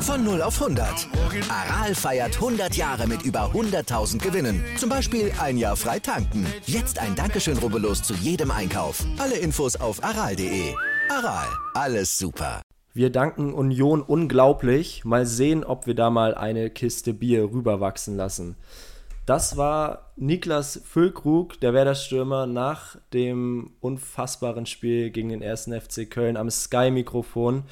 Von 0 auf 100. Aral feiert 100 Jahre mit über 100.000 Gewinnen. Zum Beispiel ein Jahr frei tanken. Jetzt ein Dankeschön, rubbellos zu jedem Einkauf. Alle Infos auf aral.de. Aral, alles super. Wir danken Union unglaublich. Mal sehen, ob wir da mal eine Kiste Bier rüberwachsen lassen. Das war Niklas Füllkrug, der Werder-Stürmer, nach dem unfassbaren Spiel gegen den 1. FC Köln am Sky-Mikrofon.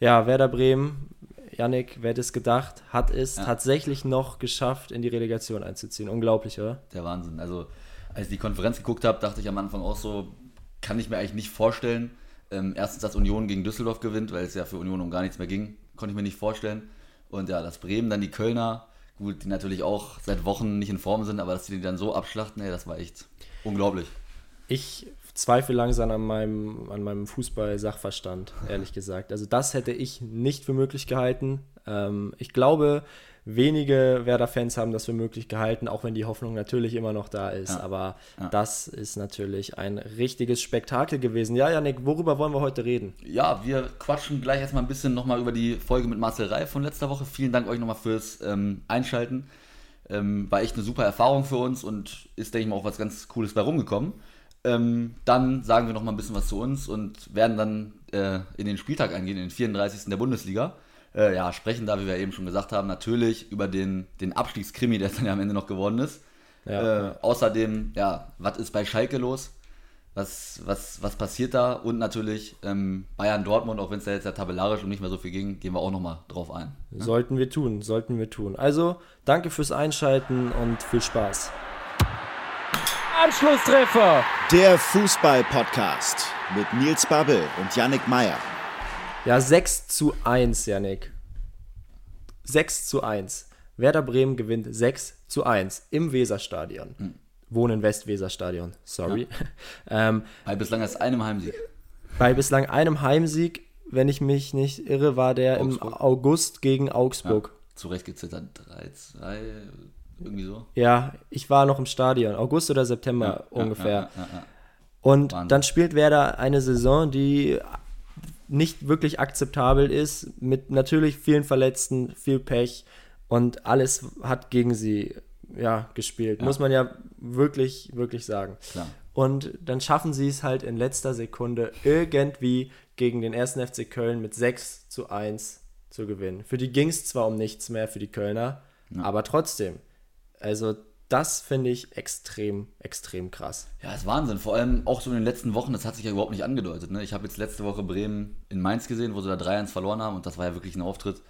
Ja, Werder Bremen Yannick, wer hätte es gedacht, hat es ja. tatsächlich noch geschafft, in die Relegation einzuziehen. Unglaublich, oder? Der Wahnsinn. Also, als ich die Konferenz geguckt habe, dachte ich am Anfang auch so, kann ich mir eigentlich nicht vorstellen. Ähm, erstens, dass Union gegen Düsseldorf gewinnt, weil es ja für Union um gar nichts mehr ging. Konnte ich mir nicht vorstellen. Und ja, dass Bremen dann die Kölner, gut, die natürlich auch seit Wochen nicht in Form sind, aber dass die die dann so abschlachten, ey, das war echt unglaublich. Ich zweifle langsam an meinem, an meinem Fußball-Sachverstand, ehrlich gesagt. Also das hätte ich nicht für möglich gehalten. Ähm, ich glaube, wenige Werder-Fans haben das für möglich gehalten, auch wenn die Hoffnung natürlich immer noch da ist. Ja. Aber ja. das ist natürlich ein richtiges Spektakel gewesen. Ja, Janik, worüber wollen wir heute reden? Ja, wir quatschen gleich erstmal ein bisschen nochmal über die Folge mit Marcel Reif von letzter Woche. Vielen Dank euch nochmal fürs ähm, Einschalten. Ähm, war echt eine super Erfahrung für uns und ist, denke ich mal, auch was ganz Cooles bei rumgekommen. Ähm, dann sagen wir noch mal ein bisschen was zu uns und werden dann äh, in den Spieltag eingehen, in den 34. der Bundesliga. Äh, ja, sprechen da, wie wir eben schon gesagt haben, natürlich über den, den Abstiegskrimi, der dann ja am Ende noch geworden ist. Ja, äh, ja. Außerdem, ja, was ist bei Schalke los? Was, was, was passiert da? Und natürlich ähm, Bayern Dortmund, auch wenn es da jetzt ja tabellarisch und nicht mehr so viel ging, gehen wir auch nochmal drauf ein. Ne? Sollten wir tun, sollten wir tun. Also, danke fürs Einschalten und viel Spaß. Anschlusstreffer. Der Fußball-Podcast mit Nils Babbel und Yannick Meyer. Ja, 6 zu 1, Yannick. 6 zu 1. Werder Bremen gewinnt 6 zu 1 im Weserstadion. Mhm. Wohnen Westweserstadion, sorry. Ja. ähm, bei bislang erst einem Heimsieg. Bei bislang einem Heimsieg, wenn ich mich nicht irre, war der Augsburg. im August gegen Augsburg. Ja, zurecht gezittert. 3-2, irgendwie so? Ja, ich war noch im Stadion, August oder September ja, ungefähr. Und Wahnsinn. dann spielt Werder eine Saison, die nicht wirklich akzeptabel ist, mit natürlich vielen Verletzten, viel Pech und alles hat gegen sie ja, gespielt. Muss man ja wirklich, wirklich sagen. Klar. Und dann schaffen sie es halt in letzter Sekunde irgendwie gegen den ersten FC Köln mit 6 zu 1 zu gewinnen. Für die ging es zwar um nichts mehr für die Kölner, aber trotzdem. Also das finde ich extrem, extrem krass. Ja, ist Wahnsinn. Vor allem auch so in den letzten Wochen, das hat sich ja überhaupt nicht angedeutet. Ne? Ich habe jetzt letzte Woche Bremen in Mainz gesehen, wo sie da 3-1 verloren haben und das war ja wirklich ein Auftritt.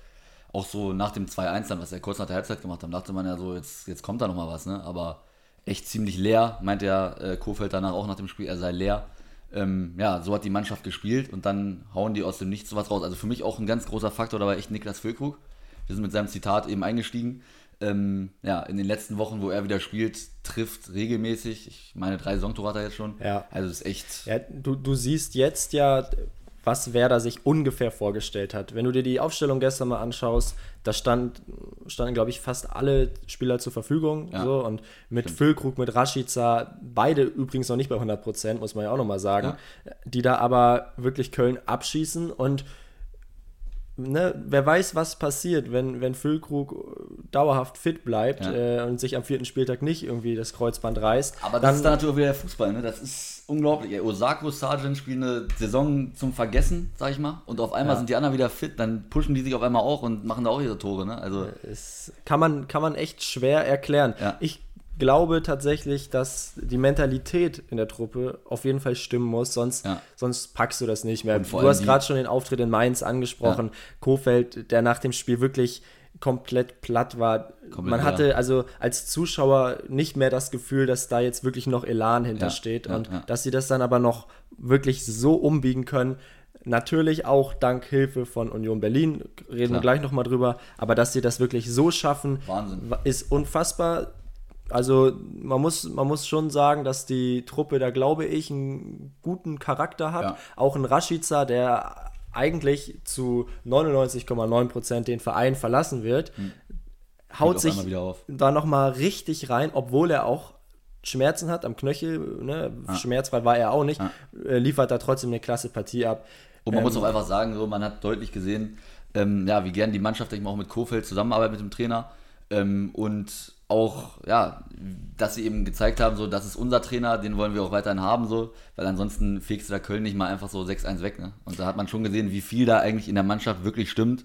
Auch so nach dem 2-1 dann, was er kurz nach der Halbzeit gemacht haben, dachte man ja so, jetzt, jetzt kommt da nochmal was. Ne? Aber echt ziemlich leer, meint der äh, Kofeld danach auch nach dem Spiel, er sei leer. Ähm, ja, so hat die Mannschaft gespielt und dann hauen die aus dem Nichts sowas raus. Also für mich auch ein ganz großer Faktor dabei echt Niklas Füllkrug. Wir sind mit seinem Zitat eben eingestiegen ähm, ja, in den letzten Wochen, wo er wieder spielt, trifft regelmäßig. Ich meine, drei Songtore hat er jetzt schon. Ja. Also ist echt. Ja, du, du siehst jetzt ja, was Werder sich ungefähr vorgestellt hat. Wenn du dir die Aufstellung gestern mal anschaust, da stand, standen, glaube ich, fast alle Spieler zur Verfügung. Ja, so, und mit stimmt. Füllkrug, mit Rashica, beide übrigens noch nicht bei 100 Prozent, muss man ja auch nochmal sagen, ja. die da aber wirklich Köln abschießen und ne, wer weiß, was passiert, wenn, wenn Füllkrug dauerhaft fit bleibt ja. äh, und sich am vierten Spieltag nicht irgendwie das Kreuzband reißt. Aber das ist dann natürlich wieder der Fußball, ne? Das ist unglaublich. Ey, Osako, Sargent spielen eine Saison zum Vergessen, sag ich mal. Und auf einmal ja. sind die anderen wieder fit, dann pushen die sich auf einmal auch und machen da auch ihre Tore, ne? Also. Es kann man, kann man echt schwer erklären. Ja. Ich glaube tatsächlich, dass die Mentalität in der Truppe auf jeden Fall stimmen muss, sonst, ja. sonst packst du das nicht mehr. Du hast gerade schon den Auftritt in Mainz angesprochen. Ja. Kofeld, der nach dem Spiel wirklich komplett platt war. Komplett, Man hatte ja. also als Zuschauer nicht mehr das Gefühl, dass da jetzt wirklich noch Elan hintersteht und dass sie das dann aber noch wirklich so umbiegen können. Natürlich auch dank Hilfe von Union Berlin, reden Klar. wir gleich nochmal drüber, aber dass sie das wirklich so schaffen, Wahnsinn. ist unfassbar also man muss, man muss schon sagen, dass die Truppe da, glaube ich, einen guten Charakter hat. Ja. Auch ein Rashica, der eigentlich zu 99,9% den Verein verlassen wird, hm. haut sich da nochmal richtig rein, obwohl er auch Schmerzen hat am Knöchel, ne? ah. schmerzfrei war er auch nicht, ah. liefert da trotzdem eine klasse Partie ab. Und man ähm, muss auch einfach sagen, so, man hat deutlich gesehen, ähm, ja, wie gern die Mannschaft ich mal, auch mit Kofeld zusammenarbeitet mit dem Trainer. Ähm, und auch, ja, dass sie eben gezeigt haben, so, das ist unser Trainer, den wollen wir auch weiterhin haben, so, weil ansonsten fegst du da Köln nicht mal einfach so 6-1 weg, ne? Und da hat man schon gesehen, wie viel da eigentlich in der Mannschaft wirklich stimmt.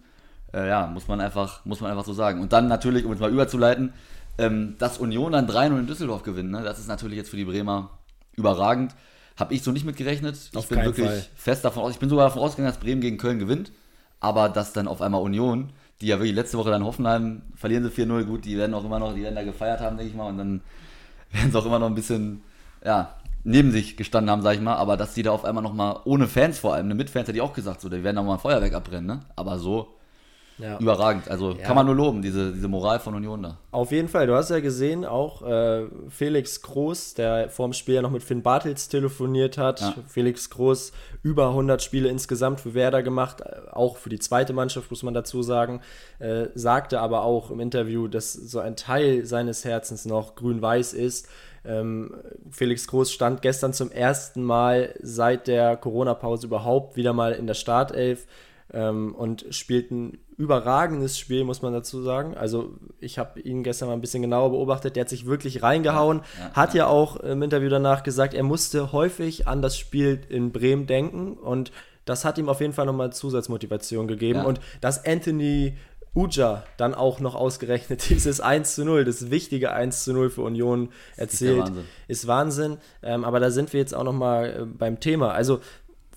Äh, ja, muss man einfach, muss man einfach so sagen. Und dann natürlich, um es mal überzuleiten, ähm, dass Union dann 3-0 in Düsseldorf gewinnt, ne? Das ist natürlich jetzt für die Bremer überragend. Habe ich so nicht mitgerechnet. Ich bin wirklich Fall. fest davon aus. Ich bin sogar davon ausgegangen, dass Bremen gegen Köln gewinnt. Aber dass dann auf einmal Union die ja wirklich letzte Woche dann Hoffenheim verlieren sie 4-0, gut, die werden auch immer noch, die werden da gefeiert haben, denke ich mal, und dann werden sie auch immer noch ein bisschen, ja, neben sich gestanden haben, sag ich mal, aber dass die da auf einmal nochmal, ohne Fans vor allem, eine Mitfans hätte ich auch gesagt, so, die werden da mal ein Feuerwerk abbrennen, ne? Aber so ja. Überragend. Also ja. kann man nur loben, diese, diese Moral von Union da. Auf jeden Fall. Du hast ja gesehen, auch äh, Felix Groß, der vor dem Spiel ja noch mit Finn Bartels telefoniert hat. Ja. Felix Groß über 100 Spiele insgesamt für Werder gemacht, äh, auch für die zweite Mannschaft, muss man dazu sagen. Äh, sagte aber auch im Interview, dass so ein Teil seines Herzens noch grün-weiß ist. Ähm, Felix Groß stand gestern zum ersten Mal seit der Corona-Pause überhaupt wieder mal in der Startelf ähm, und spielt ein überragendes Spiel, muss man dazu sagen. Also ich habe ihn gestern mal ein bisschen genauer beobachtet. Der hat sich wirklich reingehauen. Ja, ja, hat ja. ja auch im Interview danach gesagt, er musste häufig an das Spiel in Bremen denken und das hat ihm auf jeden Fall nochmal Zusatzmotivation gegeben. Und dass Anthony Uja dann auch noch ausgerechnet dieses 1 zu 0, das wichtige 1 zu 0 für Union erzählt, ist Wahnsinn. Ist Wahnsinn. Ähm, aber da sind wir jetzt auch nochmal äh, beim Thema. Also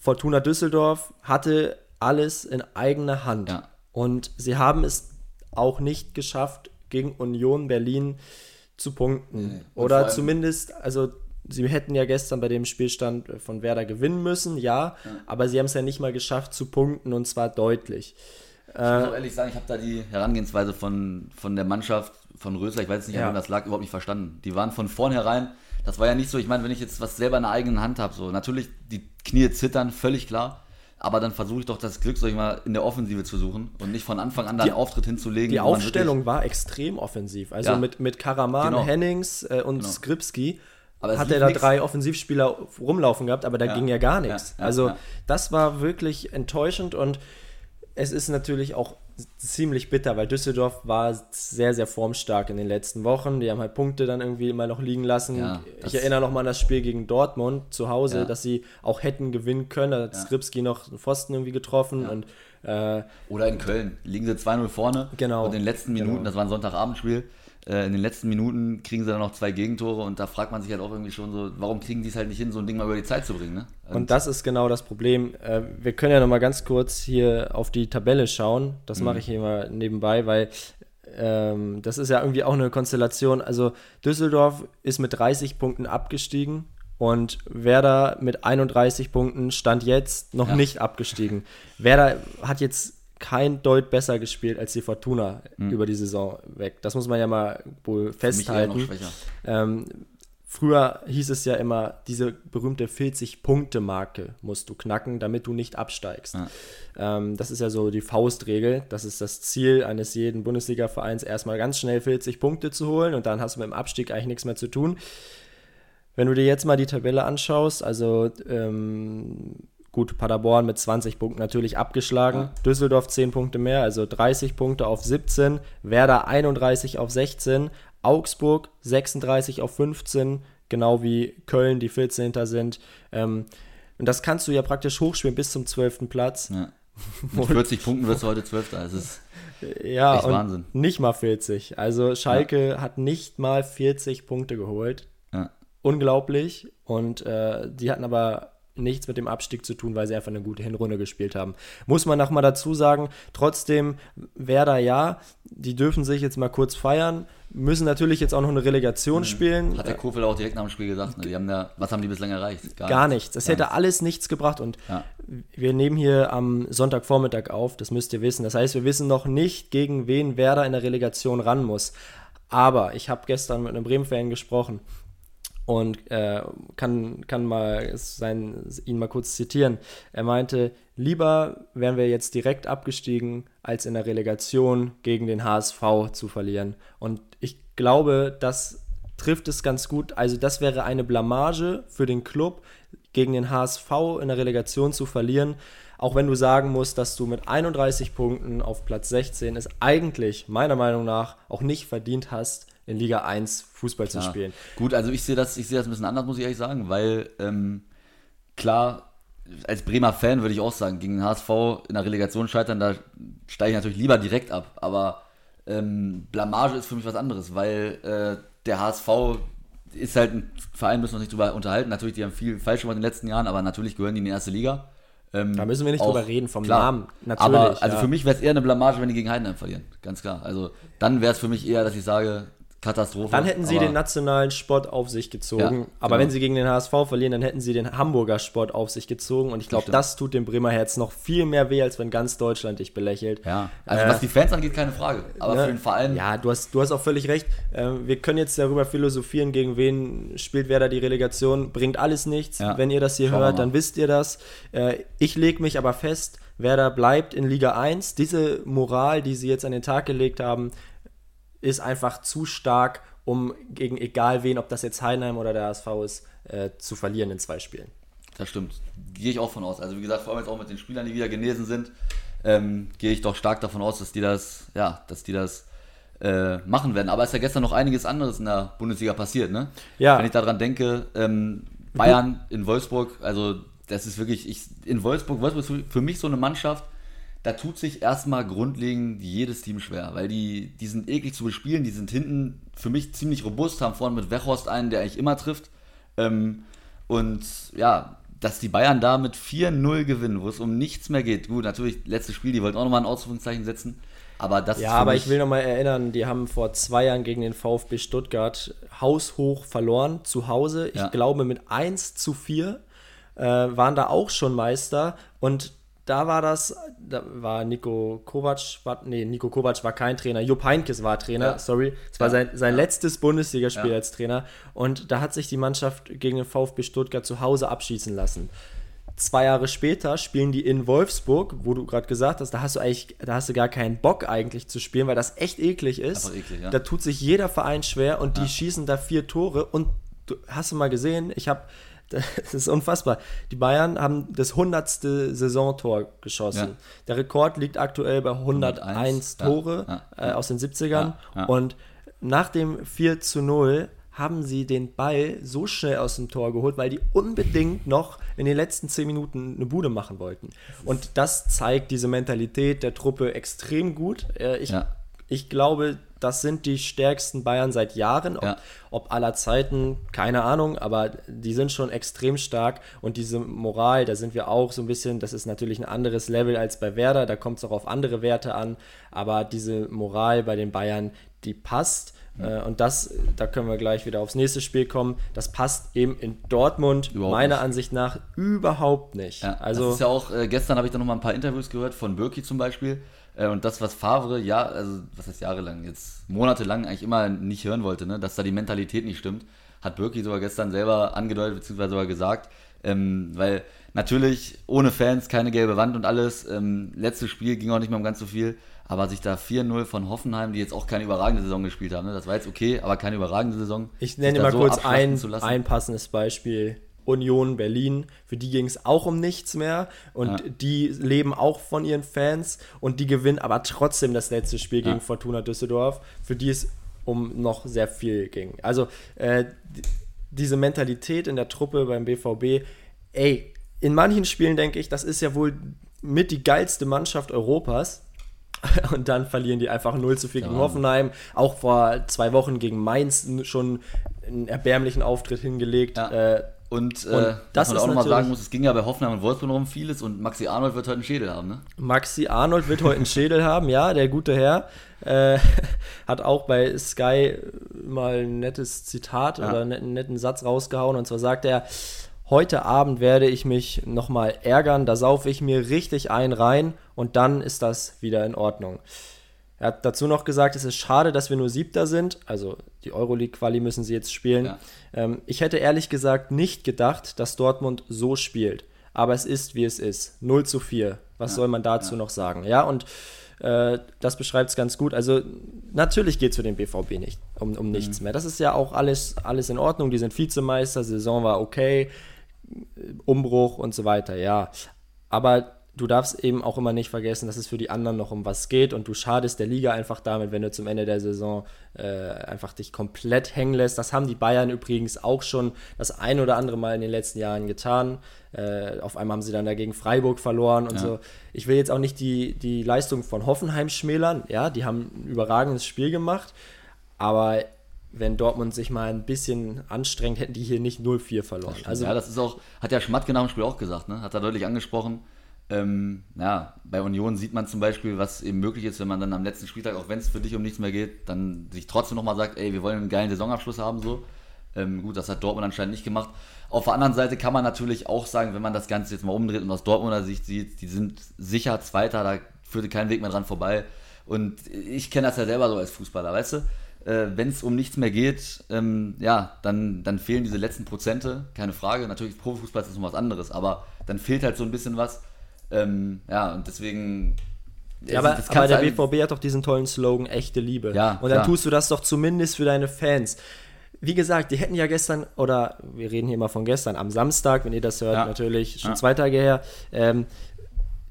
Fortuna Düsseldorf hatte alles in eigener Hand. Ja. Und sie haben es auch nicht geschafft, gegen Union Berlin zu punkten. Nee. Oder zumindest, also sie hätten ja gestern bei dem Spielstand von Werder gewinnen müssen, ja, ja. aber sie haben es ja nicht mal geschafft zu punkten und zwar deutlich. Ich muss auch ehrlich sagen, ich habe da die Herangehensweise von, von der Mannschaft, von Rösler, ich weiß nicht, ja. an das lag, überhaupt nicht verstanden. Die waren von vornherein, das war ja nicht so, ich meine, wenn ich jetzt was selber in der eigenen Hand habe, so natürlich die Knie zittern, völlig klar aber dann versuche ich doch das Glück, sag ich mal, in der Offensive zu suchen und nicht von Anfang an da einen Auftritt hinzulegen. Die Aufstellung war extrem offensiv. Also ja. mit, mit Karaman, genau. Hennings äh, und genau. Skripski hat er da nix. drei Offensivspieler rumlaufen gehabt, aber da ja. ging ja gar nichts. Ja. also das war wirklich enttäuschend und es ist natürlich auch ziemlich bitter, weil Düsseldorf war sehr, sehr formstark in den letzten Wochen. Die haben halt Punkte dann irgendwie immer noch liegen lassen. Ja, ich erinnere noch mal an das Spiel gegen Dortmund zu Hause, ja. dass sie auch hätten gewinnen können. Da hat ja. Skripski noch einen Pfosten irgendwie getroffen. Und, äh, Oder in Köln liegen sie 2-0 vorne. Genau. Und in den letzten Minuten, genau. das war ein Sonntagabendspiel, äh, in den letzten Minuten kriegen sie dann noch zwei Gegentore und da fragt man sich halt auch irgendwie schon so, warum kriegen die es halt nicht hin, so ein Ding mal über die Zeit zu bringen. Ne? Und, und das ist genau das Problem. Äh, wir können ja noch mal ganz kurz hier auf die Tabelle schauen. Das mhm. mache ich hier mal nebenbei, weil ähm, das ist ja irgendwie auch eine Konstellation. Also Düsseldorf ist mit 30 Punkten abgestiegen und Werder mit 31 Punkten stand jetzt noch ja. nicht abgestiegen. Werder hat jetzt kein Deut besser gespielt als die Fortuna mhm. über die Saison weg. Das muss man ja mal wohl festhalten. Ähm, früher hieß es ja immer, diese berühmte 40-Punkte-Marke musst du knacken, damit du nicht absteigst. Ja. Ähm, das ist ja so die Faustregel. Das ist das Ziel eines jeden Bundesliga-Vereins, erstmal ganz schnell 40 Punkte zu holen und dann hast du mit dem Abstieg eigentlich nichts mehr zu tun. Wenn du dir jetzt mal die Tabelle anschaust, also ähm, Gut, Paderborn mit 20 Punkten natürlich abgeschlagen. Ja. Düsseldorf 10 Punkte mehr, also 30 Punkte auf 17. Werder 31 auf 16. Augsburg 36 auf 15, genau wie Köln, die 14 hinter sind. Ähm, und das kannst du ja praktisch hochspielen bis zum 12. Platz. Ja. Mit 40 Punkten wirst du heute 12. Das ist ja, echt Wahnsinn. Nicht mal 40. Also Schalke ja. hat nicht mal 40 Punkte geholt. Ja. Unglaublich. Und äh, die hatten aber nichts mit dem Abstieg zu tun, weil sie einfach eine gute Hinrunde gespielt haben. Muss man nochmal dazu sagen, trotzdem Werder ja, die dürfen sich jetzt mal kurz feiern, müssen natürlich jetzt auch noch eine Relegation mhm. spielen. Hat der Kofel auch direkt nach dem Spiel gesagt, ne? die haben ja, was haben die bislang erreicht? Gar, Gar nichts. Es hätte nichts. alles nichts gebracht und ja. wir nehmen hier am Sonntagvormittag auf, das müsst ihr wissen. Das heißt, wir wissen noch nicht, gegen wen Werder in der Relegation ran muss. Aber ich habe gestern mit einem Bremen-Fan gesprochen und äh, kann, kann mal sein, ihn mal kurz zitieren. Er meinte, lieber wären wir jetzt direkt abgestiegen, als in der Relegation gegen den HSV zu verlieren. Und ich glaube, das trifft es ganz gut. Also das wäre eine Blamage für den Club, gegen den HSV in der Relegation zu verlieren. Auch wenn du sagen musst, dass du mit 31 Punkten auf Platz 16 es eigentlich meiner Meinung nach auch nicht verdient hast, in Liga 1 Fußball zu ja. spielen. Gut, also ich sehe das, ich das ein bisschen anders, muss ich ehrlich sagen, weil ähm, klar, als Bremer Fan würde ich auch sagen, gegen den HSV in der Relegation scheitern, da steige ich natürlich lieber direkt ab. Aber ähm, Blamage ist für mich was anderes, weil äh, der HSV ist halt ein Verein, müssen wir uns nicht drüber unterhalten. Natürlich, die haben viel falsch gemacht in den letzten Jahren, aber natürlich gehören die in die erste Liga. Ähm, da müssen wir nicht auch, drüber reden, vom klar, Namen. Natürlich. Aber also ja. für mich wäre es eher eine Blamage, wenn die gegen Heidenheim verlieren. Ganz klar. Also dann wäre es für mich eher, dass ich sage, Katastrophe. Dann hätten sie den nationalen Sport auf sich gezogen. Ja, aber genau. wenn sie gegen den HSV verlieren, dann hätten sie den Hamburger Sport auf sich gezogen. Und ich glaube, das, das, tut dem Bremer Herz noch viel mehr weh, als wenn ganz Deutschland dich belächelt. Ja, also äh, was die Fans angeht, keine Frage. Aber ne, für den Verein. Ja, du hast, du hast auch völlig recht. Äh, wir können jetzt darüber philosophieren, gegen wen spielt wer da die Relegation. Bringt alles nichts. Ja. Wenn ihr das hier Schauen hört, dann wisst ihr das. Äh, ich lege mich aber fest, Werder bleibt in Liga 1. Diese Moral, die sie jetzt an den Tag gelegt haben, ist einfach zu stark um gegen egal wen, ob das jetzt Heidenheim oder der HSV ist, äh, zu verlieren in zwei Spielen. Das stimmt. Gehe ich auch von aus. Also wie gesagt, vor allem jetzt auch mit den Spielern, die wieder genesen sind, ähm, gehe ich doch stark davon aus, dass die das, ja, dass die das äh, machen werden. Aber es ist ja gestern noch einiges anderes in der Bundesliga passiert, ne? Ja. Wenn ich daran denke, ähm, Bayern in Wolfsburg, also das ist wirklich, ich, in Wolfsburg, Wolfsburg ist für mich so eine Mannschaft, da tut sich erstmal grundlegend jedes Team schwer, weil die, die sind eklig zu bespielen, die sind hinten für mich ziemlich robust, haben vorne mit Wechhorst einen, der eigentlich immer trifft. Ähm, und ja, dass die Bayern da mit 4-0 gewinnen, wo es um nichts mehr geht. Gut, natürlich, letztes Spiel, die wollten auch nochmal ein Ausrufungszeichen setzen. Aber das ja, aber ich will nochmal erinnern, die haben vor zwei Jahren gegen den VfB Stuttgart haushoch verloren, zu Hause. Ich ja. glaube mit 1 zu 4 äh, waren da auch schon Meister. Und da war das, da war Nico Kovac, war, nee, Nico Kovac war kein Trainer, Jupp Heynckes war Trainer, ja. sorry. Es war ja. sein, sein ja. letztes Bundesligaspiel als Trainer und da hat sich die Mannschaft gegen den VfB Stuttgart zu Hause abschießen lassen. Zwei Jahre später spielen die in Wolfsburg, wo du gerade gesagt hast, da hast du eigentlich, da hast du gar keinen Bock eigentlich zu spielen, weil das echt eklig ist. Eklig, da tut sich jeder Verein schwer und die schießen da vier Tore und du hast du mal gesehen, ich habe das ist unfassbar. Die Bayern haben das 100. Saisontor geschossen. Ja. Der Rekord liegt aktuell bei 101, 101 Tore ja, ja, äh, aus den 70ern. Und nach dem 4 zu 0 haben sie den Ball so schnell aus dem Tor geholt, weil die unbedingt noch in den letzten 10 Minuten eine Bude machen wollten. Und das zeigt diese Mentalität der Truppe extrem gut. Äh, ich, ich glaube, das sind die stärksten Bayern seit Jahren. Ob, ja. ob, aller Zeiten, keine Ahnung, aber die sind schon extrem stark. Und diese Moral, da sind wir auch so ein bisschen, das ist natürlich ein anderes Level als bei Werder, da kommt es auch auf andere Werte an. Aber diese Moral bei den Bayern, die passt. Mhm. Und das, da können wir gleich wieder aufs nächste Spiel kommen. Das passt eben in Dortmund überhaupt meiner nicht. Ansicht nach überhaupt nicht. Ja, also, das ist ja auch, äh, gestern habe ich da noch mal ein paar Interviews gehört von Birki zum Beispiel und das, was Favre, ja, also was heißt jahrelang, jetzt monatelang eigentlich immer nicht hören wollte, ne, dass da die Mentalität nicht stimmt, hat Birki sogar gestern selber angedeutet, beziehungsweise sogar gesagt. Ähm, weil natürlich ohne Fans keine gelbe Wand und alles. Ähm, letztes Spiel ging auch nicht mehr um ganz so viel. Aber sich da 4-0 von Hoffenheim, die jetzt auch keine überragende Saison gespielt haben, ne? das war jetzt okay, aber keine überragende Saison. Ich nenne mal so kurz ein, ein passendes Beispiel. Union Berlin, für die ging es auch um nichts mehr und ja. die leben auch von ihren Fans und die gewinnen aber trotzdem das letzte Spiel ja. gegen Fortuna Düsseldorf, für die es um noch sehr viel ging. Also äh, diese Mentalität in der Truppe beim BVB, ey, in manchen Spielen denke ich, das ist ja wohl mit die geilste Mannschaft Europas. Und dann verlieren die einfach 0 zu 4 gegen Hoffenheim. Auch vor zwei Wochen gegen Mainz schon einen erbärmlichen Auftritt hingelegt. Äh, und, und äh, das was man auch nochmal sagen muss, es ging ja bei Hoffenheim und Wolfsburg noch um vieles und Maxi Arnold wird heute einen Schädel haben, ne? Maxi Arnold wird heute einen Schädel haben, ja, der gute Herr. Äh, hat auch bei Sky mal ein nettes Zitat ja. oder einen netten Satz rausgehauen und zwar sagt er, heute Abend werde ich mich nochmal ärgern, da saufe ich mir richtig ein rein und dann ist das wieder in Ordnung. Er hat dazu noch gesagt, es ist schade, dass wir nur Siebter sind. Also die Euroleague-Quali müssen sie jetzt spielen. Ja. Ähm, ich hätte ehrlich gesagt nicht gedacht, dass Dortmund so spielt. Aber es ist, wie es ist. 0 zu 4. Was ja. soll man dazu ja. noch sagen? Ja, und Äh, das beschreibt es ganz gut. Also natürlich geht es für den BVB nicht um, um nichts mhm. mehr. Das ist ja auch alles, alles in Ordnung. Die sind Vizemeister, Saison war okay, Umbruch und so weiter, ja. Aber du darfst eben auch immer nicht vergessen, dass es für die anderen noch um was geht und du schadest der Liga einfach damit, wenn du zum Ende der Saison äh, einfach dich komplett hängen lässt. Das haben die Bayern übrigens auch schon das ein oder andere Mal in den letzten Jahren getan. Äh, auf einmal haben sie dann dagegen Freiburg verloren und ja. so. Ich will jetzt auch nicht die, die Leistung von Hoffenheim schmälern. Ja, die haben ein überragendes Spiel gemacht, aber wenn Dortmund sich mal ein bisschen anstrengt, hätten die hier nicht 0-4 verloren. Also, ja, das ist auch, hat ja Schmatke nach dem Spiel auch gesagt, ne? hat er deutlich angesprochen ähm, ja, bei Union sieht man zum Beispiel, was eben möglich ist, wenn man dann am letzten Spieltag, auch wenn es für dich um nichts mehr geht, dann sich trotzdem nochmal sagt, ey, wir wollen einen geilen Saisonabschluss haben, so. Ähm, gut, das hat Dortmund anscheinend nicht gemacht. Auf der anderen Seite kann man natürlich auch sagen, wenn man das Ganze jetzt mal umdreht und aus Dortmunder Sicht sieht, die sind sicher Zweiter, da führte kein Weg mehr dran vorbei. Und ich kenne das ja selber so als Fußballer, weißt du? Äh, wenn es um nichts mehr geht, ähm, ja, dann, dann fehlen diese letzten Prozente, keine Frage. Natürlich, Profifußball ist noch was anderes, aber dann fehlt halt so ein bisschen was. Ähm, ja, und deswegen. Ja, aber, aber der BVB hat doch diesen tollen Slogan, echte Liebe. Ja, und dann klar. tust du das doch zumindest für deine Fans. Wie gesagt, die hätten ja gestern, oder wir reden hier mal von gestern, am Samstag, wenn ihr das hört, ja. natürlich schon ja. zwei Tage her, ähm,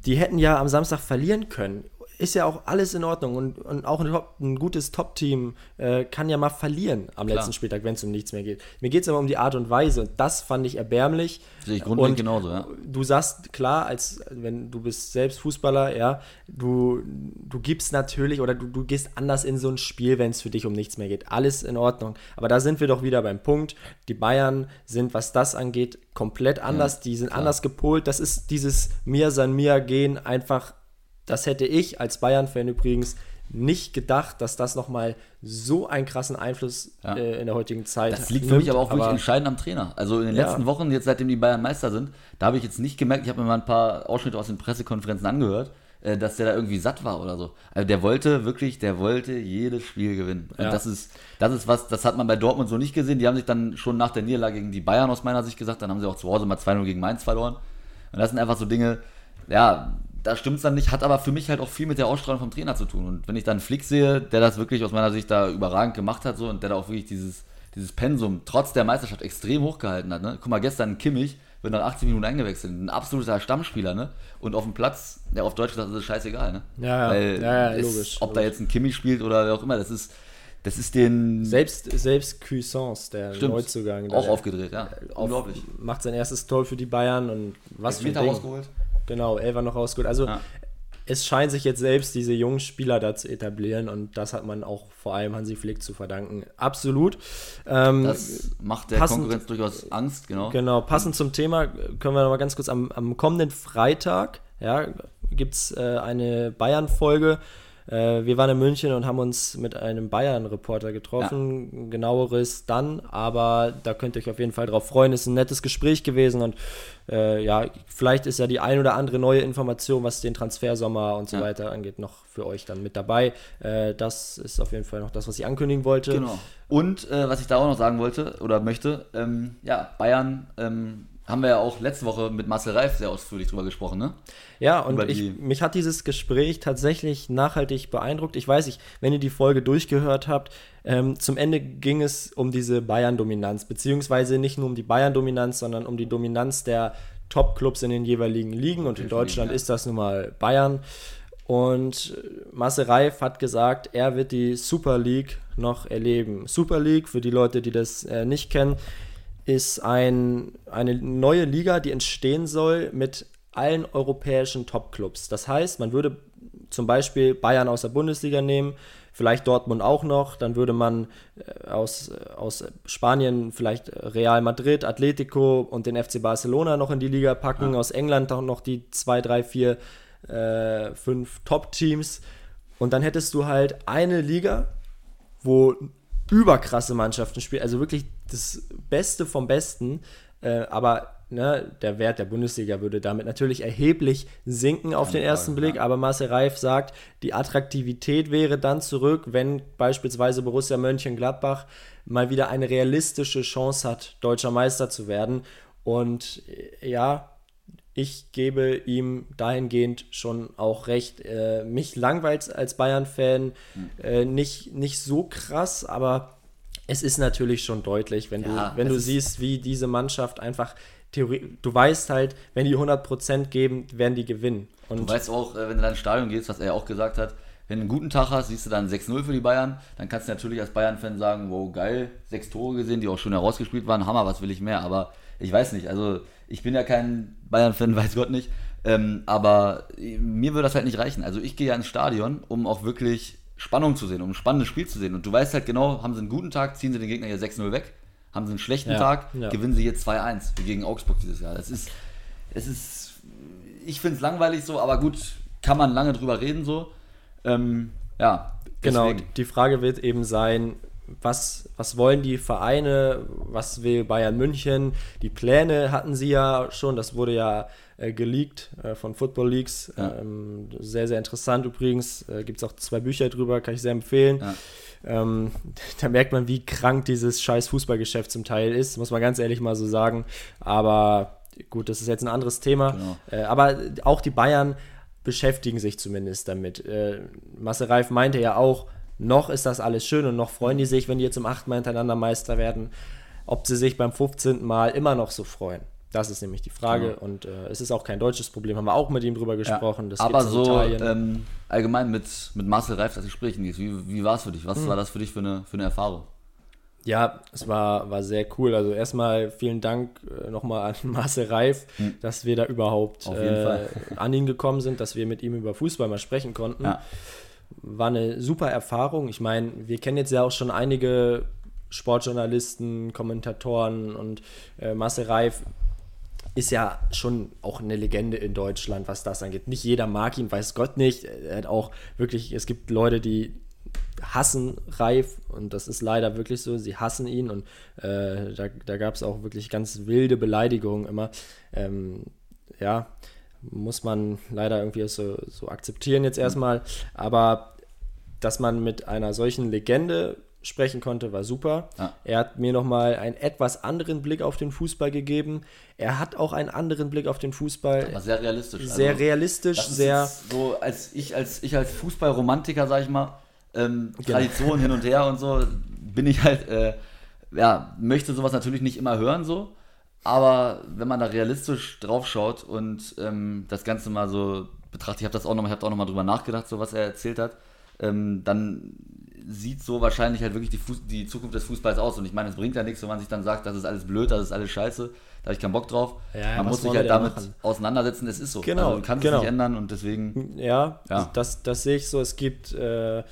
die hätten ja am Samstag verlieren können ist ja auch alles in Ordnung und, und auch ein, ein gutes Top-Team äh, kann ja mal verlieren am Klar. letzten Spieltag, wenn es um nichts mehr geht. Mir geht es aber um die Art und Weise und das fand ich erbärmlich. Sehe ich grundlegend genauso, ja. Du sagst, klar, als wenn du bist selbst Fußballer, ja, du, du gibst natürlich oder du, du gehst anders in so ein Spiel, wenn es für dich um nichts mehr geht. Alles in Ordnung. Aber da sind wir doch wieder beim Punkt. Die Bayern sind, was das angeht, komplett anders. Ja, die sind klar. anders gepolt. Das ist dieses Mir san mir gehen einfach das hätte ich als Bayern-Fan übrigens nicht gedacht, dass das nochmal so einen krassen Einfluss ja. äh, in der heutigen Zeit hat. Das liegt für nimmt, mich aber auch wirklich entscheidend am Trainer. Also in den ja. letzten Wochen, jetzt seitdem die Bayern Meister sind, da habe ich jetzt nicht gemerkt, ich habe mir mal ein paar Ausschnitte aus den Pressekonferenzen angehört, äh, dass der da irgendwie satt war oder so. Also der wollte wirklich, der wollte jedes Spiel gewinnen. Und ja. das ist, das ist was, das hat man bei Dortmund so nicht gesehen. Die haben sich dann schon nach der Niederlage gegen die Bayern aus meiner Sicht gesagt, dann haben sie auch zu Hause mal 2-0 gegen Mainz verloren. Und das sind einfach so Dinge, ja, da stimmt es dann nicht, hat aber für mich halt auch viel mit der Ausstrahlung vom Trainer zu tun. Und wenn ich dann Flick sehe, der das wirklich aus meiner Sicht da überragend gemacht hat so und der da auch wirklich dieses, dieses Pensum trotz der Meisterschaft extrem hochgehalten hat. Ne? Guck mal, gestern Kimmich wird nach 18 Minuten eingewechselt, ein absoluter Stammspieler, ne? Und auf dem Platz, ja, auf Deutsch gesagt, ist es scheißegal, ne? Ja, ja, Weil ja, ja logisch. Ob logisch. da jetzt ein Kimmich spielt oder wer auch immer, das ist, das ist den. Selbst, selbst Cuisance, der Stimmt, Neuzugang. Auch aufgedreht, ja. Auf, Unglaublich. Macht sein erstes Tor für die Bayern und was für ein Ding. rausgeholt. Genau, Elfer noch rausgeholt. Also ja. es scheint sich jetzt selbst diese jungen Spieler da zu etablieren und das hat man auch vor allem Hansi Flick zu verdanken. Absolut. Ähm, das macht der passend, Konkurrenz durchaus Angst, genau. Genau, passend zum Thema können wir noch mal ganz kurz am, am kommenden Freitag ja, gibt es äh, eine Bayern-Folge äh, wir waren in München und haben uns mit einem Bayern-Reporter getroffen. Ja. Genaueres dann, aber da könnt ihr euch auf jeden Fall drauf freuen. Ist ein nettes Gespräch gewesen und äh, ja, vielleicht ist ja die ein oder andere neue Information, was den Transfersommer und so ja. weiter angeht, noch für euch dann mit dabei. Äh, das ist auf jeden Fall noch das, was ich ankündigen wollte. Genau. Und äh, was ich da auch noch sagen wollte oder möchte, ähm, ja, Bayern ähm, haben wir ja auch letzte Woche mit Marcel Reif sehr ausführlich drüber gesprochen, ne? Ja, und ich, mich hat dieses Gespräch tatsächlich nachhaltig beeindruckt. Ich weiß nicht, wenn ihr die Folge durchgehört habt, ähm, zum Ende ging es um diese Bayern-Dominanz, beziehungsweise nicht nur um die Bayern-Dominanz, sondern um die Dominanz der Top-Clubs in den jeweiligen Ligen. Und in Deutschland ja. ist das nun mal Bayern. Und Marcel Reif hat gesagt, er wird die Super League noch erleben. Super League, für die Leute, die das äh, nicht kennen, ist ein, eine neue Liga, die entstehen soll mit allen europäischen Top-Clubs. Das heißt, man würde zum Beispiel Bayern aus der Bundesliga nehmen, vielleicht Dortmund auch noch, dann würde man äh, aus, aus Spanien vielleicht Real Madrid, Atletico und den FC Barcelona noch in die Liga packen, ja. aus England auch noch die zwei, drei, vier, äh, fünf Top-Teams und dann hättest du halt eine Liga, wo überkrasse Mannschaften spielen, also wirklich das Beste vom Besten, äh, aber ne, der Wert der Bundesliga würde damit natürlich erheblich sinken auf den ersten Blick, aber Marcel Reif sagt, die Attraktivität wäre dann zurück, wenn beispielsweise Borussia Mönchengladbach mal wieder eine realistische Chance hat, deutscher Meister zu werden. Und äh, ja, ich gebe ihm dahingehend schon auch recht. Äh, mich langweilt als Bayern-Fan hm. äh, nicht, nicht so krass, aber es ist natürlich schon deutlich, wenn ja, du, wenn du siehst, wie diese Mannschaft einfach Theorie, du weißt halt, wenn die 100% geben, werden die gewinnen. Und du weißt auch, äh, wenn du dann ins Stadion gehst, was er ja auch gesagt hat, wenn du einen guten Tag hast, siehst du dann 6-0 für die Bayern, dann kannst du natürlich als Bayern-Fan sagen, wow, geil, sechs Tore gesehen, die auch schon herausgespielt waren, Hammer, was will ich mehr, aber ich weiß nicht, also ich bin ja kein Bayern-Fan, weiß Gott nicht, ähm, aber mir würde das halt nicht reichen. Also ich gehe ja ins Stadion, um auch wirklich Spannung zu sehen, um ein spannendes Spiel zu sehen. Und du weißt halt genau, haben sie einen guten Tag, ziehen sie den Gegner hier 6-0 weg. Haben sie einen schlechten ja, Tag, ja. gewinnen sie jetzt 2-1 wie gegen Augsburg dieses Jahr. Das ist, es ist, ich finde es langweilig so, aber gut, kann man lange drüber reden so. Ähm, ja. Genau, deswegen. Genau, die Frage wird eben sein, was, was wollen die Vereine, was will Bayern München? Die Pläne hatten sie ja schon, das wurde ja äh, geleakt äh, von Football Leaks. Ja. Ähm, sehr, sehr interessant übrigens. Äh, Gibt es auch zwei Bücher drüber, kann ich sehr empfehlen. Ja. Ähm, da merkt man, wie krank dieses scheiß Fußballgeschäft zum Teil ist, muss man ganz ehrlich mal so sagen. Aber gut, das ist jetzt ein anderes Thema. Genau. Äh, aber auch die Bayern beschäftigen sich zumindest damit. Äh, Marcel Reif meinte ja auch, noch ist das alles schön und noch freuen die sich, wenn die jetzt zum achten Mal hintereinander Meister werden. Ob sie sich beim 15. Mal immer noch so freuen. Das ist nämlich die Frage. Genau. Und äh, es ist auch kein deutsches Problem, haben wir auch mit ihm drüber gesprochen. Ja, aber so ähm, allgemein mit, mit Marcel Reif das Gespräch, wie, wie war es für dich? Was hm. war das für dich für eine, für eine Erfahrung? Ja, es war, war sehr cool. Also erstmal vielen Dank äh, nochmal an Marcel Reif, hm. dass wir da überhaupt äh, an ihn gekommen sind, dass wir mit ihm über Fußball mal sprechen konnten. Ja. War eine super Erfahrung. Ich meine, wir kennen jetzt ja auch schon einige Sportjournalisten, Kommentatoren und äh, Marcel Reif ist ja schon auch eine Legende in Deutschland, was das angeht. Nicht jeder mag ihn, weiß Gott nicht. Er hat auch wirklich, es gibt Leute, die hassen Reif und das ist leider wirklich so, sie hassen ihn und äh, da, da gab es auch wirklich ganz wilde Beleidigungen immer. Ähm, ja, muss man leider irgendwie so, so akzeptieren jetzt erstmal, aber dass man mit einer solchen Legende sprechen konnte, war super. Ja. Er hat mir nochmal einen etwas anderen Blick auf den Fußball gegeben. Er hat auch einen anderen Blick auf den Fußball. Aber sehr realistisch. Sehr also, realistisch, sehr. So als ich als ich als Fußballromantiker, sag ich mal, ähm, genau. Tradition hin und her und so, bin ich halt, äh, ja, möchte sowas natürlich nicht immer hören so. Aber wenn man da realistisch drauf schaut und ähm, das Ganze mal so betrachtet, ich habe das auch noch, ich habe auch noch mal drüber nachgedacht, so was er erzählt hat, ähm, dann sieht so wahrscheinlich halt wirklich die, Fuß die Zukunft des Fußballs aus. Und ich meine, es bringt ja nichts, wenn man sich dann sagt, das ist alles blöd, das ist alles scheiße, da habe ich keinen Bock drauf. Ja, man muss sich halt damit machen? auseinandersetzen, es ist so. Genau, also, du kannst genau. es nicht ändern und deswegen. Ja, ja. Das, das sehe ich so. Es gibt, äh,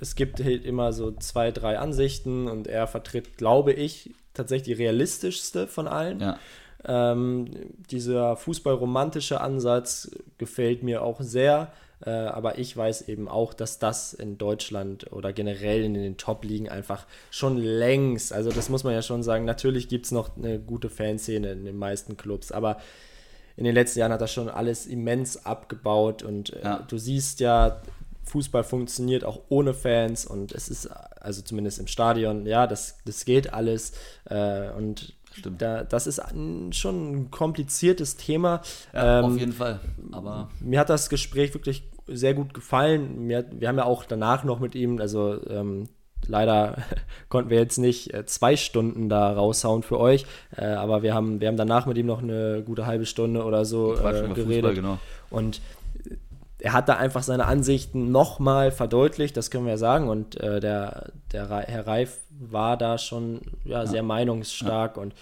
es gibt halt immer so zwei, drei Ansichten und er vertritt, glaube ich, tatsächlich die realistischste von allen. Ja. Ähm, dieser fußballromantische Ansatz gefällt mir auch sehr. Äh, aber ich weiß eben auch, dass das in Deutschland oder generell in den Top-Ligen einfach schon längst, also das muss man ja schon sagen, natürlich gibt es noch eine gute Fanszene in den meisten Clubs, aber in den letzten Jahren hat das schon alles immens abgebaut und äh, ja. du siehst ja, Fußball funktioniert auch ohne Fans und es ist, also zumindest im Stadion, ja, das, das geht alles äh, und Stimmt. Da, das ist ein, schon ein kompliziertes Thema. Ja, ähm, auf jeden Fall. Aber mir hat das Gespräch wirklich sehr gut gefallen. Mir, wir haben ja auch danach noch mit ihm, also ähm, leider konnten wir jetzt nicht äh, zwei Stunden da raushauen für euch, äh, aber wir haben, wir haben danach mit ihm noch eine gute halbe Stunde oder so äh, geredet. Fußball, genau. Und er hat da einfach seine Ansichten nochmal verdeutlicht, das können wir sagen. Und äh, der, der Herr Reif war da schon ja, sehr ja. meinungsstark ja. und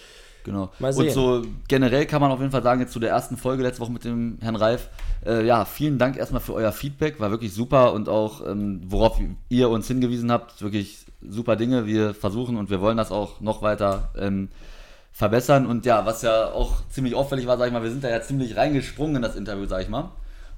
Genau. Und so generell kann man auf jeden Fall sagen, jetzt zu der ersten Folge letzte Woche mit dem Herrn Reif, äh, ja, vielen Dank erstmal für euer Feedback, war wirklich super und auch, ähm, worauf ihr uns hingewiesen habt, wirklich super Dinge. Wir versuchen und wir wollen das auch noch weiter ähm, verbessern. Und ja, was ja auch ziemlich auffällig war, sag ich mal, wir sind da ja ziemlich reingesprungen in das Interview, sag ich mal,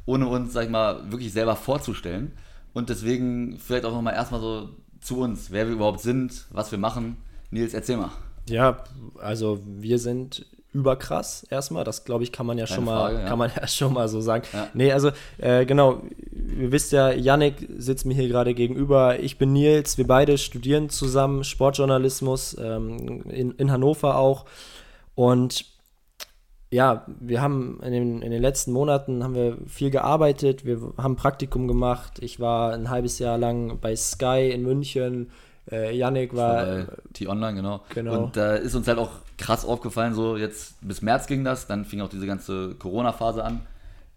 ohne uns, sag ich mal, wirklich selber vorzustellen. Und deswegen vielleicht auch nochmal erstmal so zu uns, wer wir überhaupt sind, was wir machen. Nils, erzähl mal. Ja, also wir sind überkrass erstmal. Das glaube ich kann man ja Keine schon mal ja. kann man ja schon mal so sagen. Ja. Nee, also äh, genau, ihr wisst ja, Yannick sitzt mir hier gerade gegenüber. Ich bin Nils, wir beide studieren zusammen Sportjournalismus ähm, in, in Hannover auch. Und ja, wir haben in den, in den letzten Monaten haben wir viel gearbeitet, wir haben Praktikum gemacht. Ich war ein halbes Jahr lang bei Sky in München. Äh, Yannick war. T-Online, genau. genau. Und da äh, ist uns halt auch krass aufgefallen, so jetzt bis März ging das, dann fing auch diese ganze Corona-Phase an.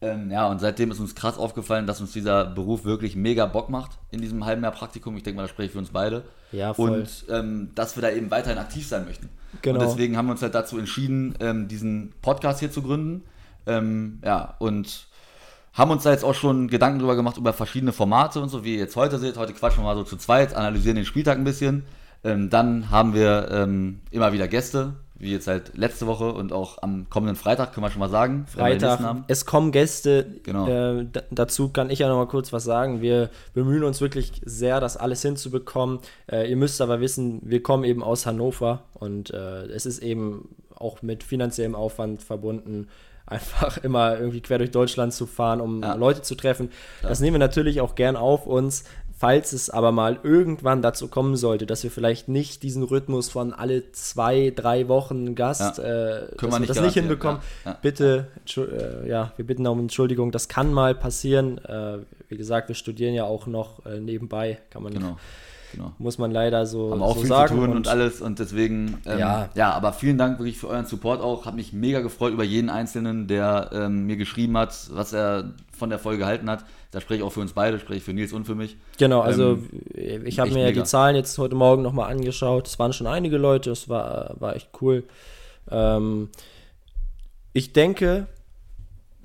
Ähm, ja, und seitdem ist uns krass aufgefallen, dass uns dieser Beruf wirklich mega Bock macht in diesem halben Jahr Praktikum. Ich denke mal, das spreche ich für uns beide. Ja, voll. Und ähm, dass wir da eben weiterhin aktiv sein möchten. Genau. Und deswegen haben wir uns halt dazu entschieden, ähm, diesen Podcast hier zu gründen. Ähm, ja, und haben uns da jetzt auch schon Gedanken drüber gemacht, über verschiedene Formate und so, wie ihr jetzt heute seht. Heute quatschen wir mal so zu zweit, analysieren den Spieltag ein bisschen. Ähm, dann haben wir ähm, immer wieder Gäste, wie jetzt halt letzte Woche und auch am kommenden Freitag, können wir schon mal sagen. Freitag, es kommen Gäste. Genau. Äh, dazu kann ich ja noch mal kurz was sagen. Wir bemühen uns wirklich sehr, das alles hinzubekommen. Äh, ihr müsst aber wissen, wir kommen eben aus Hannover und äh, es ist eben auch mit finanziellem Aufwand verbunden, einfach immer irgendwie quer durch Deutschland zu fahren, um ja. Leute zu treffen. Klar. Das nehmen wir natürlich auch gern auf uns. Falls es aber mal irgendwann dazu kommen sollte, dass wir vielleicht nicht diesen Rhythmus von alle zwei, drei Wochen Gast, ja. äh, dass wir, wir das nicht hinbekommen, ja. Ja. bitte, äh, ja, wir bitten um Entschuldigung, das kann mal passieren. Äh, wie gesagt, wir studieren ja auch noch äh, nebenbei, kann man genau. Genau. Muss man leider so, Haben auch so viel sagen. zu tun und, und, alles und deswegen, ähm, ja. ja, aber vielen Dank wirklich für euren Support auch. Hat mich mega gefreut über jeden Einzelnen, der ähm, mir geschrieben hat, was er von der Folge gehalten hat. Da spreche ich auch für uns beide, spreche ich für Nils und für mich. Genau, also ähm, ich habe mir ja die Zahlen jetzt heute Morgen nochmal angeschaut. Es waren schon einige Leute, es war, war echt cool. Ähm, ich denke,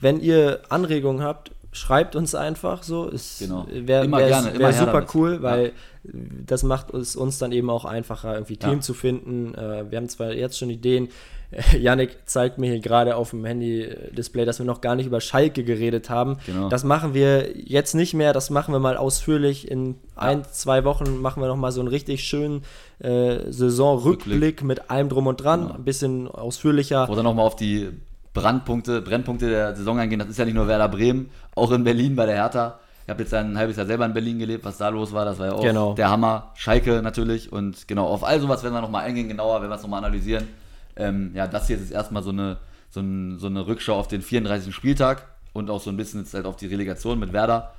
wenn ihr Anregungen habt, schreibt uns einfach so. Es genau. wäre wär, wär super cool, weil ja. das macht es uns dann eben auch einfacher, irgendwie Themen ja. zu finden. Äh, wir haben zwar jetzt schon Ideen. Yannick zeigt mir hier gerade auf dem Handy-Display, dass wir noch gar nicht über Schalke geredet haben. Genau. Das machen wir jetzt nicht mehr. Das machen wir mal ausführlich. In ein, zwei Wochen machen wir noch mal so einen richtig schönen äh, Saisonrückblick mit allem drum und dran. Genau. Ein bisschen ausführlicher. Oder noch mal auf die Brandpunkte, Brennpunkte der Saison eingehen. Das ist ja nicht nur Werder Bremen, auch in Berlin bei der Hertha. Ich habe jetzt ein halbes Jahr selber in Berlin gelebt, was da los war, das war ja auch genau. der Hammer. Schalke natürlich und genau, auf all sowas werden wir nochmal eingehen, genauer, wenn wir es nochmal analysieren. Ähm, ja, das hier ist erstmal so eine, so, ein, so eine Rückschau auf den 34. Spieltag und auch so ein bisschen jetzt halt auf die Relegation mit Werder.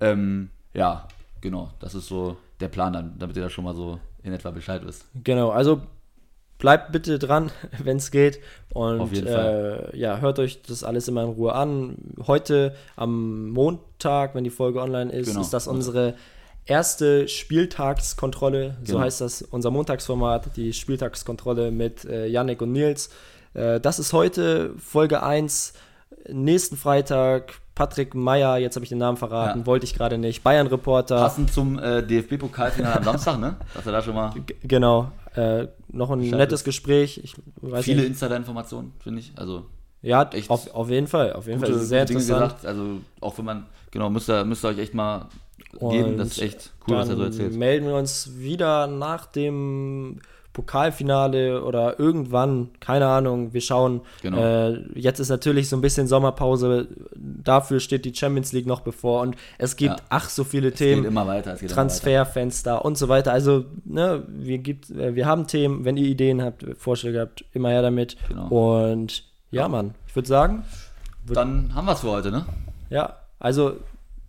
Ähm, ja, genau, das ist so der Plan dann, damit ihr da schon mal so in etwa Bescheid wisst. Genau, also bleibt bitte dran, wenn es geht. Und äh, ja, hört euch das alles immer in Ruhe an. Heute am Montag, wenn die Folge online ist, genau. ist das unsere erste Spieltagskontrolle. Genau. So heißt das unser Montagsformat, die Spieltagskontrolle mit äh, Yannick und Nils. Äh, das ist heute Folge 1. Nächsten Freitag Patrick Meyer, jetzt habe ich den Namen verraten, ja. wollte ich gerade nicht. Bayern-Reporter. Passend zum äh, DFB-Pokalfinale am Samstag, ne? Dass er da schon mal. G genau. Äh, noch ein Bescheid nettes. Gespräch. Viele Insider-Informationen, finde ich. Also ja, auf, auf jeden Fall. Auf jeden Fall. Sehr Dinge interessant. Gesagt. Also auch wenn man, genau, müsst ihr, müsst ihr euch echt mal geben. Das ist echt cool, was er so erzählt. melden wir uns wieder nach dem Pokalfinale oder irgendwann, keine Ahnung, wir schauen. Genau. Äh, jetzt ist natürlich so ein bisschen Sommerpause, dafür steht die Champions League noch bevor und es gibt ja. ach so viele es Themen. Geht immer weiter, es geht Transferfenster und so weiter. Also, ne, wir, gibt, äh, wir haben Themen, wenn ihr Ideen habt, Vorschläge habt, immer her damit. Genau. Und ja, ja. Mann, ich würde sagen. Würd, Dann haben wir es für heute, ne? Ja, also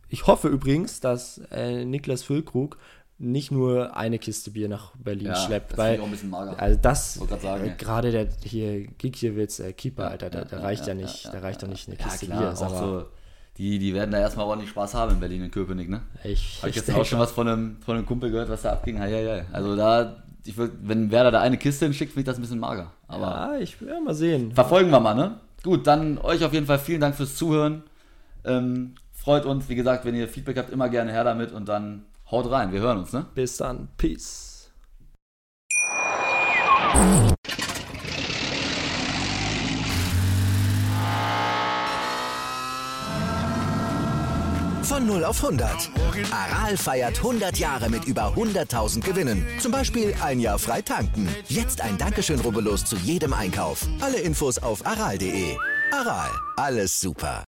ich hoffe übrigens, dass äh, Niklas Füllkrug nicht nur eine Kiste Bier nach Berlin ja, schleppt. Das weil, auch ein bisschen mager. Also das, äh, gerade der hier Gikiewicz, äh, Keeper, ja, Alter, der, der reicht ja, nicht, der reicht doch nicht eine Kiste klar, Bier. Auch so, die, die werden da erstmal ordentlich Spaß haben in Berlin, in Köpenick, ne? Ich, Habe jetzt auch schon was von einem, von einem Kumpel gehört, was da abging. Ja, ja, ja. Also da, ich würd, wenn Werder da eine Kiste hinschickt, finde ich das ein bisschen mager. Aber ja, ich will mal sehen. Verfolgen wir mal, ne? Gut, dann euch auf jeden Fall vielen Dank fürs Zuhören. Ähm, freut uns, wie gesagt, wenn ihr Feedback habt, immer gerne her damit und dann Haut rein, wir hören uns, ne? Bis dann. Peace. Von 0 auf 100. Aral feiert 100 Jahre mit über 100.000 Gewinnen. Zum Beispiel ein Jahr frei tanken. Jetzt ein Dankeschön, rubbellos zu jedem Einkauf. Alle Infos auf aral.de. Aral, alles super.